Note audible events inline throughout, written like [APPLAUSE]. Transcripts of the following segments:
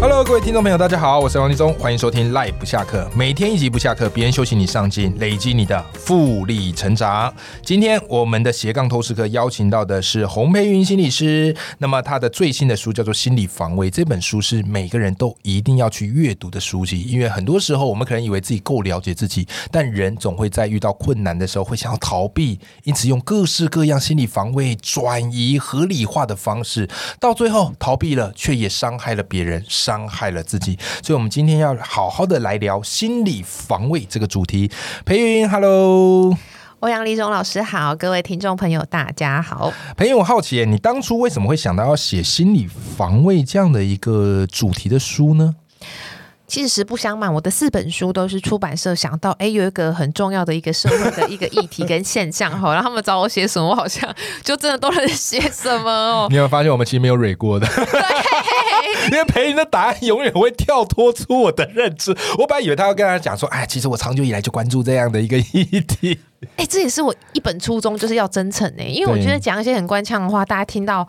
Hello，各位听众朋友，大家好，我是王立忠，欢迎收听 Live 不下课，每天一集不下课，别人休息你上进，累积你的复利成长。今天我们的斜杠透视课邀请到的是洪培云心理师，那么他的最新的书叫做《心理防卫》，这本书是每个人都一定要去阅读的书籍，因为很多时候我们可能以为自己够了解自己，但人总会在遇到困难的时候会想要逃避，因此用各式各样心理防卫转移合理化的方式，到最后逃避了，却也伤害了别人。伤害了自己，所以我们今天要好好的来聊心理防卫这个主题。裴云，Hello，欧阳立中老师好，各位听众朋友大家好。裴云，我好奇，你当初为什么会想到要写心理防卫这样的一个主题的书呢？其实实不相瞒，我的四本书都是出版社想到，哎，有一个很重要的一个社会的一个议题跟现象哈，然后他们找我写什么，我好像 [LAUGHS] 就真的都能写什么哦。你有发现我们其实没有蕊过的？[LAUGHS] 因为裴云的答案永远会跳脱出我的认知。我本来以为他要跟他讲说，哎，其实我长久以来就关注这样的一个议题。哎，这也是我一本初衷，就是要真诚呢。因为我觉得讲一些很官腔的话，大家听到。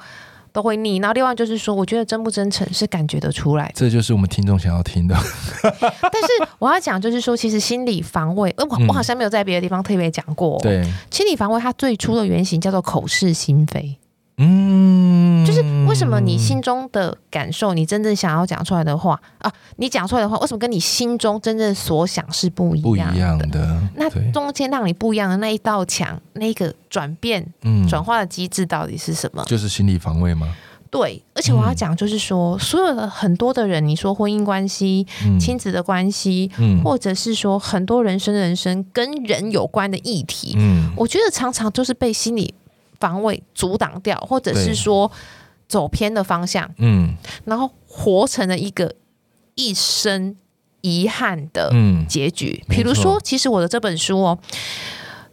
都会腻，然后另外就是说，我觉得真不真诚是感觉得出来，这就是我们听众想要听的。[LAUGHS] 但是我要讲，就是说，其实心理防卫，我我好像没有在别的地方特别讲过。对，心理防卫它最初的原型叫做口是心非。嗯，就是为什么你心中的感受，你真正想要讲出来的话啊，你讲出来的话，为什么跟你心中真正所想是不一样的？那中间让你不一样的那一道墙，那个转变、转化的机制到底是什么？就是心理防卫吗？对，而且我要讲，就是说，所有的很多的人，你说婚姻关系、亲子的关系，或者是说很多人生、人生跟人有关的议题，嗯，我觉得常常就是被心理。防卫阻挡掉，或者是说走偏的方向，嗯，然后活成了一个一生遗憾的结局。比如说，其实我的这本书哦，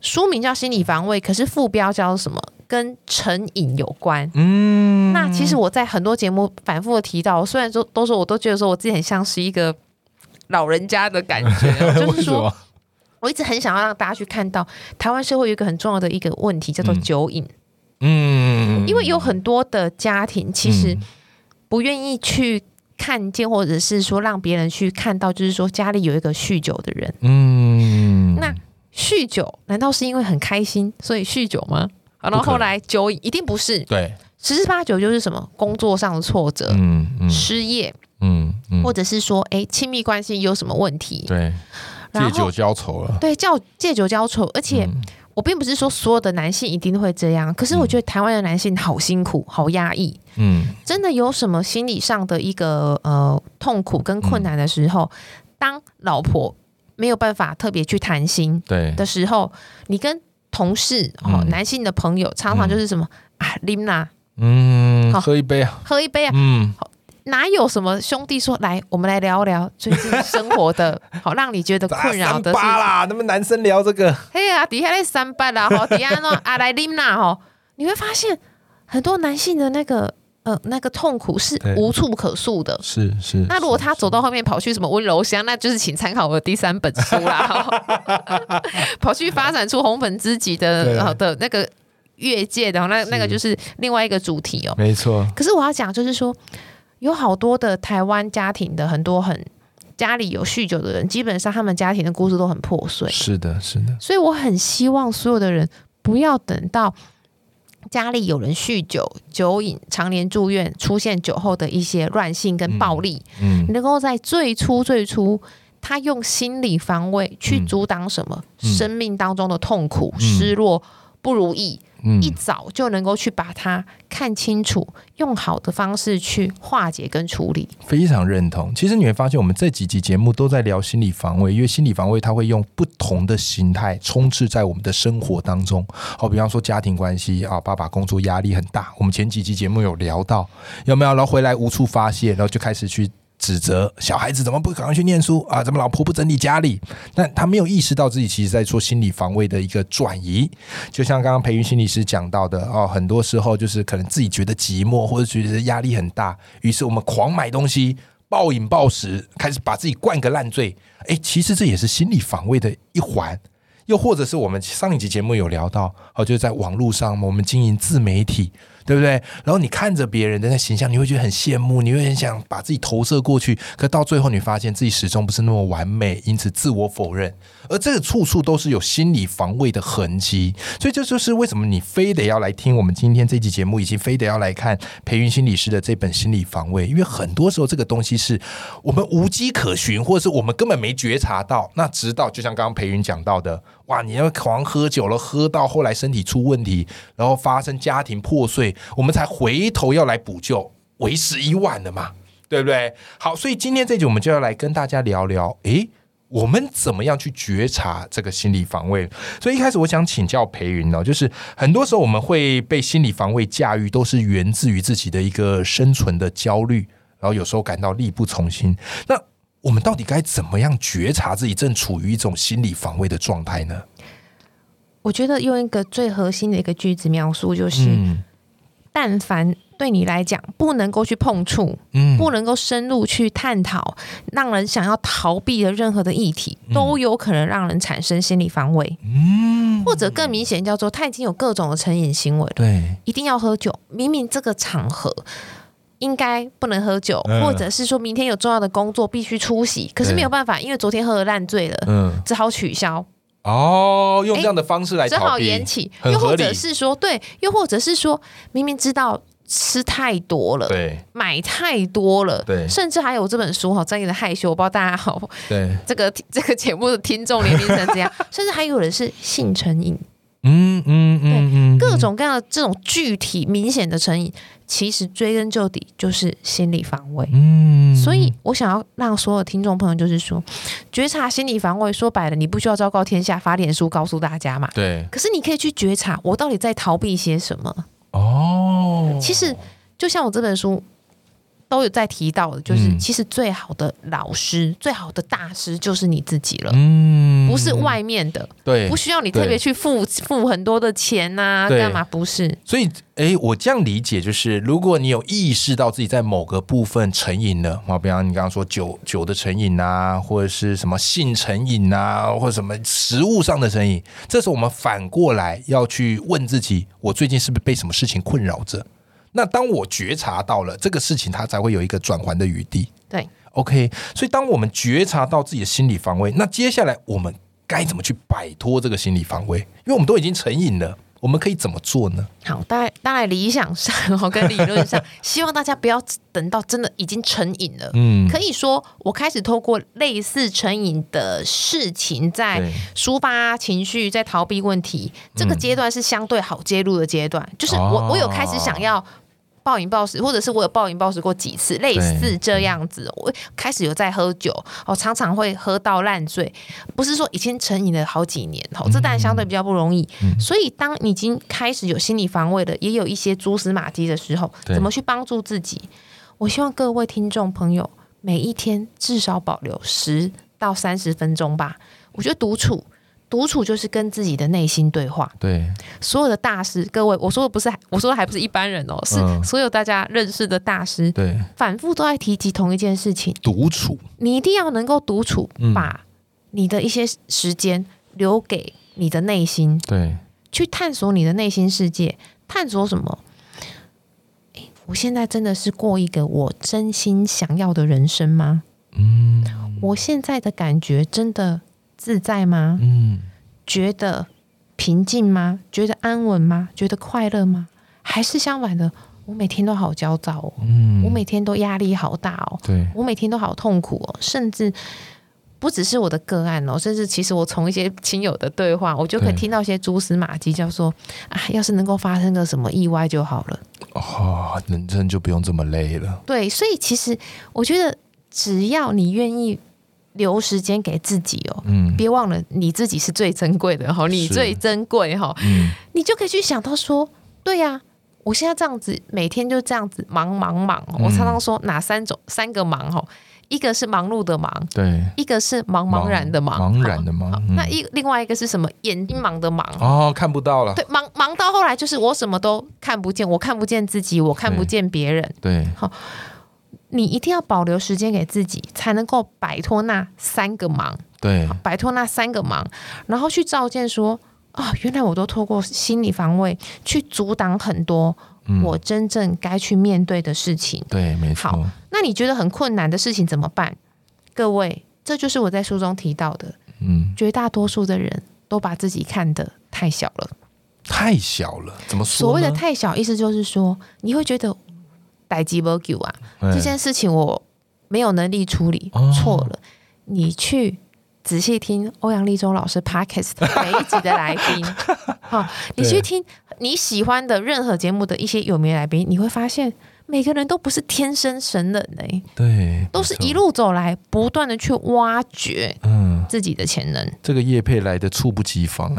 书名叫《心理防卫》，可是副标叫什么？跟成瘾有关。嗯，那其实我在很多节目反复的提到，虽然说都说我都觉得说我自己很像是一个老人家的感觉，[LAUGHS] 就是说。我一直很想要让大家去看到台湾社会有一个很重要的一个问题，叫做酒瘾。嗯，因为有很多的家庭其实不愿意去看见，或者是说让别人去看到，就是说家里有一个酗酒的人。嗯，那酗酒难道是因为很开心所以酗酒吗？然后后来酒瘾一定不是。对，十之八九就是什么工作上的挫折，嗯嗯，失业，嗯嗯，或者是说哎亲密关系有什么问题？对。借酒浇愁了，对，叫借酒浇愁。而且我并不是说所有的男性一定会这样，可是我觉得台湾的男性好辛苦，好压抑。嗯，真的有什么心理上的一个呃痛苦跟困难的时候，当老婆没有办法特别去谈心对。的时候，你跟同事哦男性的朋友常常就是什么啊琳娜，嗯，喝一杯啊，喝一杯啊，嗯。哪有什么兄弟说来，我们来聊聊最近生活的好，让你觉得困扰的事啦。那么男生聊这个，嘿呀，底下那三八啦，哈，底下那阿莱琳娜哈，你会发现很多男性的那个呃那个痛苦是无处可诉的。是是。那如果他走到后面跑去什么温柔乡，那就是请参考我的第三本书啦。[LAUGHS] 跑去发展出红粉知己的好的那个越界的，那那个就是另外一个主题哦。没错。可是我要讲就是说。有好多的台湾家庭的很多很家里有酗酒的人，基本上他们家庭的故事都很破碎。是的，是的。所以我很希望所有的人不要等到家里有人酗酒、酒瘾、常年住院、出现酒后的一些乱性跟暴力，嗯，能够在最初最初，他用心理防卫去阻挡什么生命当中的痛苦、失落、不如意。一早就能够去把它看清楚，用好的方式去化解跟处理。非常认同。其实你会发现，我们这几集节目都在聊心理防卫，因为心理防卫它会用不同的形态充斥在我们的生活当中。好，比方说家庭关系啊，爸爸工作压力很大，我们前几集节目有聊到，有没有？然后回来无处发泄，然后就开始去。指责小孩子怎么不赶快去念书啊？怎么老婆不整理家里？但他没有意识到自己其实在做心理防卫的一个转移。就像刚刚培育心理师讲到的哦，很多时候就是可能自己觉得寂寞或者觉得压力很大，于是我们狂买东西、暴饮暴食，开始把自己灌个烂醉。哎，其实这也是心理防卫的一环。又或者是我们上一集节目有聊到，哦，就是在网络上，我们经营自媒体。对不对？然后你看着别人的那形象，你会觉得很羡慕，你会很想把自己投射过去。可到最后，你发现自己始终不是那么完美，因此自我否认。而这个处处都是有心理防卫的痕迹。所以这就是为什么你非得要来听我们今天这期节目，以及非得要来看培云心理师的这本《心理防卫》，因为很多时候这个东西是我们无迹可寻，或者是我们根本没觉察到。那直到就像刚刚培云讲到的，哇，你要狂喝酒了，喝到后来身体出问题，然后发生家庭破碎。我们才回头要来补救，为时已晚了嘛，对不对？好，所以今天这集我们就要来跟大家聊聊，诶，我们怎么样去觉察这个心理防卫？所以一开始我想请教裴云呢，就是很多时候我们会被心理防卫驾驭，都是源自于自己的一个生存的焦虑，然后有时候感到力不从心。那我们到底该怎么样觉察自己正处于一种心理防卫的状态呢？我觉得用一个最核心的一个句子描述就是。但凡对你来讲不能够去碰触，嗯，不能够深入去探讨，让人想要逃避的任何的议题，都有可能让人产生心理防卫，嗯，或者更明显叫做他已经有各种的成瘾行为，对，一定要喝酒，明明这个场合应该不能喝酒，或者是说明天有重要的工作必须出席，可是没有办法，因为昨天喝的烂醉了，嗯，只好取消。哦，用这样的方式来只好延期，又或者是说，对，又或者是说，明明知道吃太多了，对，买太多了，对，甚至还有这本书哈，专业的害羞，我不知道大家好，对，这个这个节目的听众年龄层怎样，甚至还有人是性成瘾。嗯嗯嗯，对，各种各样的这种具体明显的成瘾，其实追根究底就是心理防卫。嗯，所以我想要让所有听众朋友就是说，觉察心理防卫，说白了，你不需要昭告天下发脸书告诉大家嘛。对。可是你可以去觉察，我到底在逃避些什么？哦，其实就像我这本书。都有在提到的，就是其实最好的老师、最好的大师就是你自己了，嗯，不是外面的，对，不需要你特别去付付很多的钱呐，干嘛？不是。所以，哎，我这样理解就是，如果你有意识到自己在某个部分成瘾了，啊，比方你刚刚说酒酒的成瘾啊，或者是什么性成瘾啊，或者什么食物上的成瘾，这时候我们反过来要去问自己：我最近是不是被什么事情困扰着？那当我觉察到了这个事情，它才会有一个转环的余地。对，OK。所以当我们觉察到自己的心理防卫，那接下来我们该怎么去摆脱这个心理防卫？因为我们都已经成瘾了，我们可以怎么做呢？好，当然，当然理想上我跟理论上，[LAUGHS] 希望大家不要等到真的已经成瘾了。嗯，可以说我开始透过类似成瘾的事情，在抒发情绪，在逃避问题。这个阶段是相对好介入的阶段，就是我我有开始想要。暴饮暴食，或者是我有暴饮暴食过几次，类似这样子。我开始有在喝酒，哦，常常会喝到烂醉，不是说已经成瘾了好几年，哦，这当然相对比较不容易。所以，当你已经开始有心理防卫的，也有一些蛛丝马迹的时候，怎么去帮助自己？我希望各位听众朋友，每一天至少保留十到三十分钟吧。我觉得独处。独处就是跟自己的内心对话。对，所有的大师，各位，我说的不是，我说的还不是一般人哦，是所有大家认识的大师。对，反复都在提及同一件事情：独处。你一定要能够独处，把你的一些时间留给你的内心，对，去探索你的内心世界。探索什么？我现在真的是过一个我真心想要的人生吗？嗯，我现在的感觉真的。自在吗？嗯，觉得平静吗？觉得安稳吗？觉得快乐吗？还是相反的？我每天都好焦躁哦，嗯，我每天都压力好大哦，对，我每天都好痛苦哦，甚至不只是我的个案哦，甚至其实我从一些亲友的对话，我就可以听到一些蛛丝马迹，叫说啊，要是能够发生个什么意外就好了，哦，人生就不用这么累了。对，所以其实我觉得，只要你愿意。留时间给自己哦，嗯，别忘了你自己是最珍贵的哈，你最珍贵哈，嗯，你就可以去想到说，对呀，我现在这样子每天就这样子忙忙忙，我常常说哪三种三个忙哈，一个是忙碌的忙，对，一个是茫茫然的忙，茫然的忙。那一另外一个是什么？眼睛忙的忙哦，看不到了。对，忙忙到后来就是我什么都看不见，我看不见自己，我看不见别人。对，好，你一定要保留时间给自己，才能够摆脱那三个忙。对，摆脱那三个忙，然后去照见说啊，原来我都透过心理防卫去阻挡很多。我真正该去面对的事情，对，没错。好，那你觉得很困难的事情怎么办？各位，这就是我在书中提到的。嗯，绝大多数的人都把自己看得太小了，太小了。怎么说？所谓的太小，意思就是说，你会觉得逮鸡不救啊，这件事情我没有能力处理，错了。你去仔细听欧阳立中老师 podcast [LAUGHS] 每一集的来宾，[LAUGHS] 好，你去听。你喜欢的任何节目的一些有名来宾，你会发现每个人都不是天生神人嘞，对，都是一路走来不断的去挖掘嗯自己的潜能。这个叶佩来的猝不及防，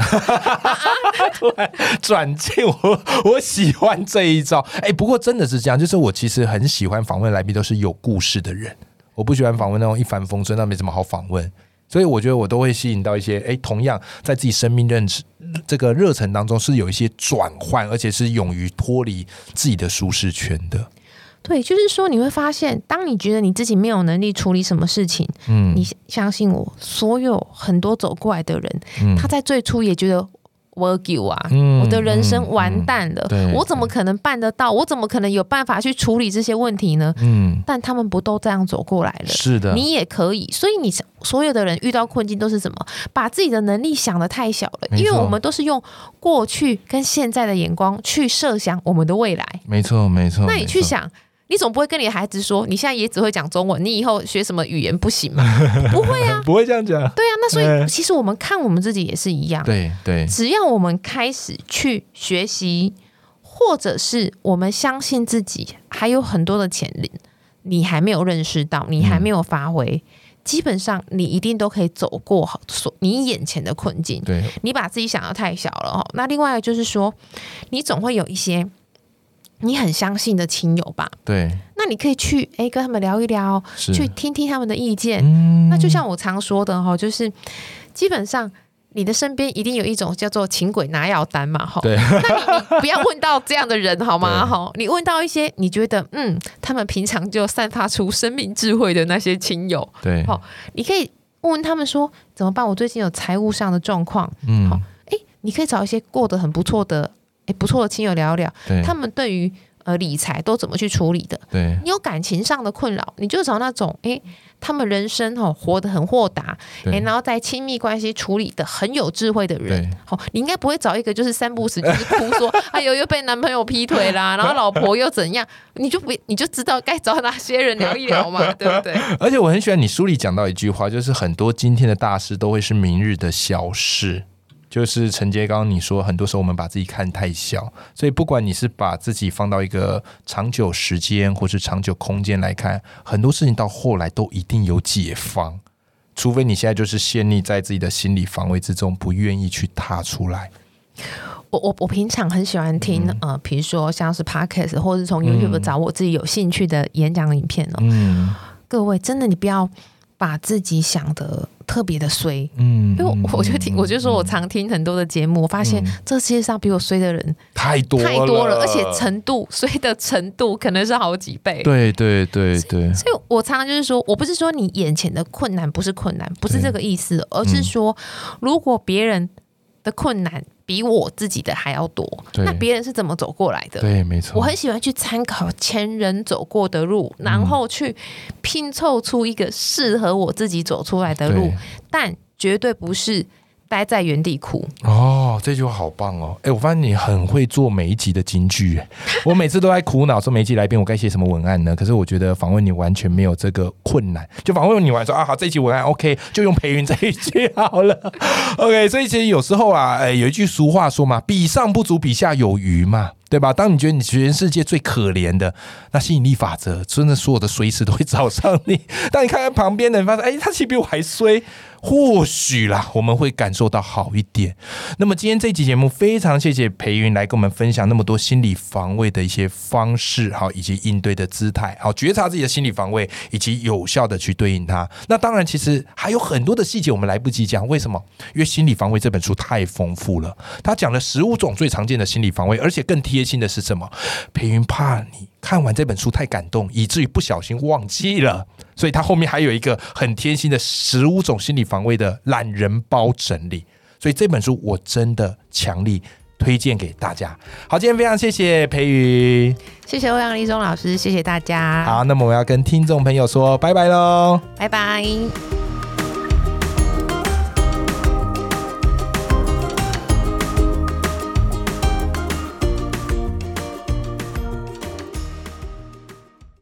[LAUGHS] 突然转进我，我喜欢这一招。哎，不过真的是这样，就是我其实很喜欢访问来宾都是有故事的人，我不喜欢访问那种一帆风顺，那没什么好访问。所以我觉得我都会吸引到一些，哎，同样在自己生命认知这个热忱当中是有一些转换，而且是勇于脱离自己的舒适圈的。对，就是说你会发现，当你觉得你自己没有能力处理什么事情，嗯，你相信我，所有很多走过来的人，他在最初也觉得。我丢啊！我的人生完蛋了，我怎么可能办得到？我怎么可能有办法去处理这些问题呢？嗯，但他们不都这样走过来了？是的，你也可以。所以你所有的人遇到困境都是什么？把自己的能力想的太小了，因为我们都是用过去跟现在的眼光去设想我们的未来。没错，没错。那你去想。你总不会跟你孩子说，你现在也只会讲中文，你以后学什么语言不行吗？[LAUGHS] 不会啊，不会这样讲。对啊，那所以其实我们看我们自己也是一样。对对，只要我们开始去学习，或者是我们相信自己还有很多的潜力，你还没有认识到，你还没有发挥，基本上你一定都可以走过好所你眼前的困境。对，你把自己想的太小了哈。那另外就是说，你总会有一些。你很相信的亲友吧？对，那你可以去哎跟他们聊一聊，去听听他们的意见。那就像我常说的哈，就是基本上你的身边一定有一种叫做“请鬼拿药单”嘛哈。对，那你你不要问到这样的人好吗？哈，你问到一些你觉得嗯，他们平常就散发出生命智慧的那些亲友。对，好，你可以问问他们说怎么办？我最近有财务上的状况。嗯，好，哎，你可以找一些过得很不错的。哎，不错的亲友聊聊，他们对于呃理财都怎么去处理的？对，你有感情上的困扰，你就找那种哎，他们人生哦活得很豁达，哎，然后在亲密关系处理的很有智慧的人。好，你应该不会找一个就是三不死就是哭说 [LAUGHS] 哎呦又被男朋友劈腿啦，[LAUGHS] 然后老婆又怎样，你就不你就知道该找哪些人聊一聊嘛，[LAUGHS] 对不对？而且我很喜欢你书里讲到一句话，就是很多今天的大事都会是明日的小事。就是承接刚刚你说，很多时候我们把自己看太小，所以不管你是把自己放到一个长久时间或是长久空间来看，很多事情到后来都一定有解放，除非你现在就是陷溺在自己的心理防卫之中，不愿意去踏出来。我我我平常很喜欢听呃，比如说像是 podcast 或者是从 YouTube 找我自己有兴趣的演讲影片哦。嗯，各位真的你不要把自己想的。特别的衰，嗯，因为我就听，我就说我常听很多的节目，我发现这世界上比我衰的人太多太多了，而且程度衰的程度可能是好几倍。对对对对，所以我常常就是说，我不是说你眼前的困难不是困难，不是这个意思，而是说如果别人的困难。比我自己的还要多，那别人是怎么走过来的？对，没错。我很喜欢去参考前人走过的路，然后去拼凑出一个适合我自己走出来的路，但绝对不是。待在原地哭哦，这句话好棒哦！哎，我发现你很会做每一集的金句，我每次都在苦恼说每一集来宾我该写什么文案呢？可是我觉得访问你完全没有这个困难，就访问你完说啊好，这一集文案 OK，就用培云这一句好了。[LAUGHS] OK，所以其实有时候啊，哎，有一句俗话说嘛，比上不足，比下有余嘛。对吧？当你觉得你全世界最可怜的，那吸引力法则真的所有的随时都会找上你。[LAUGHS] 当你看看旁边的人，发现哎，他其实比我还衰。或许啦，我们会感受到好一点。那么今天这期节目非常谢谢裴云来跟我们分享那么多心理防卫的一些方式，好，以及应对的姿态，好，觉察自己的心理防卫，以及有效的去对应它。那当然，其实还有很多的细节我们来不及讲。为什么？因为《心理防卫》这本书太丰富了，他讲了十五种最常见的心理防卫，而且更贴贴心的是什么？裴云怕你。看完这本书太感动，以至于不小心忘记了，所以他后面还有一个很贴心的十五种心理防卫的懒人包整理。所以这本书我真的强力推荐给大家。好，今天非常谢谢培云，谢谢欧阳立中老师，谢谢大家。好，那么我要跟听众朋友说拜拜喽，拜拜。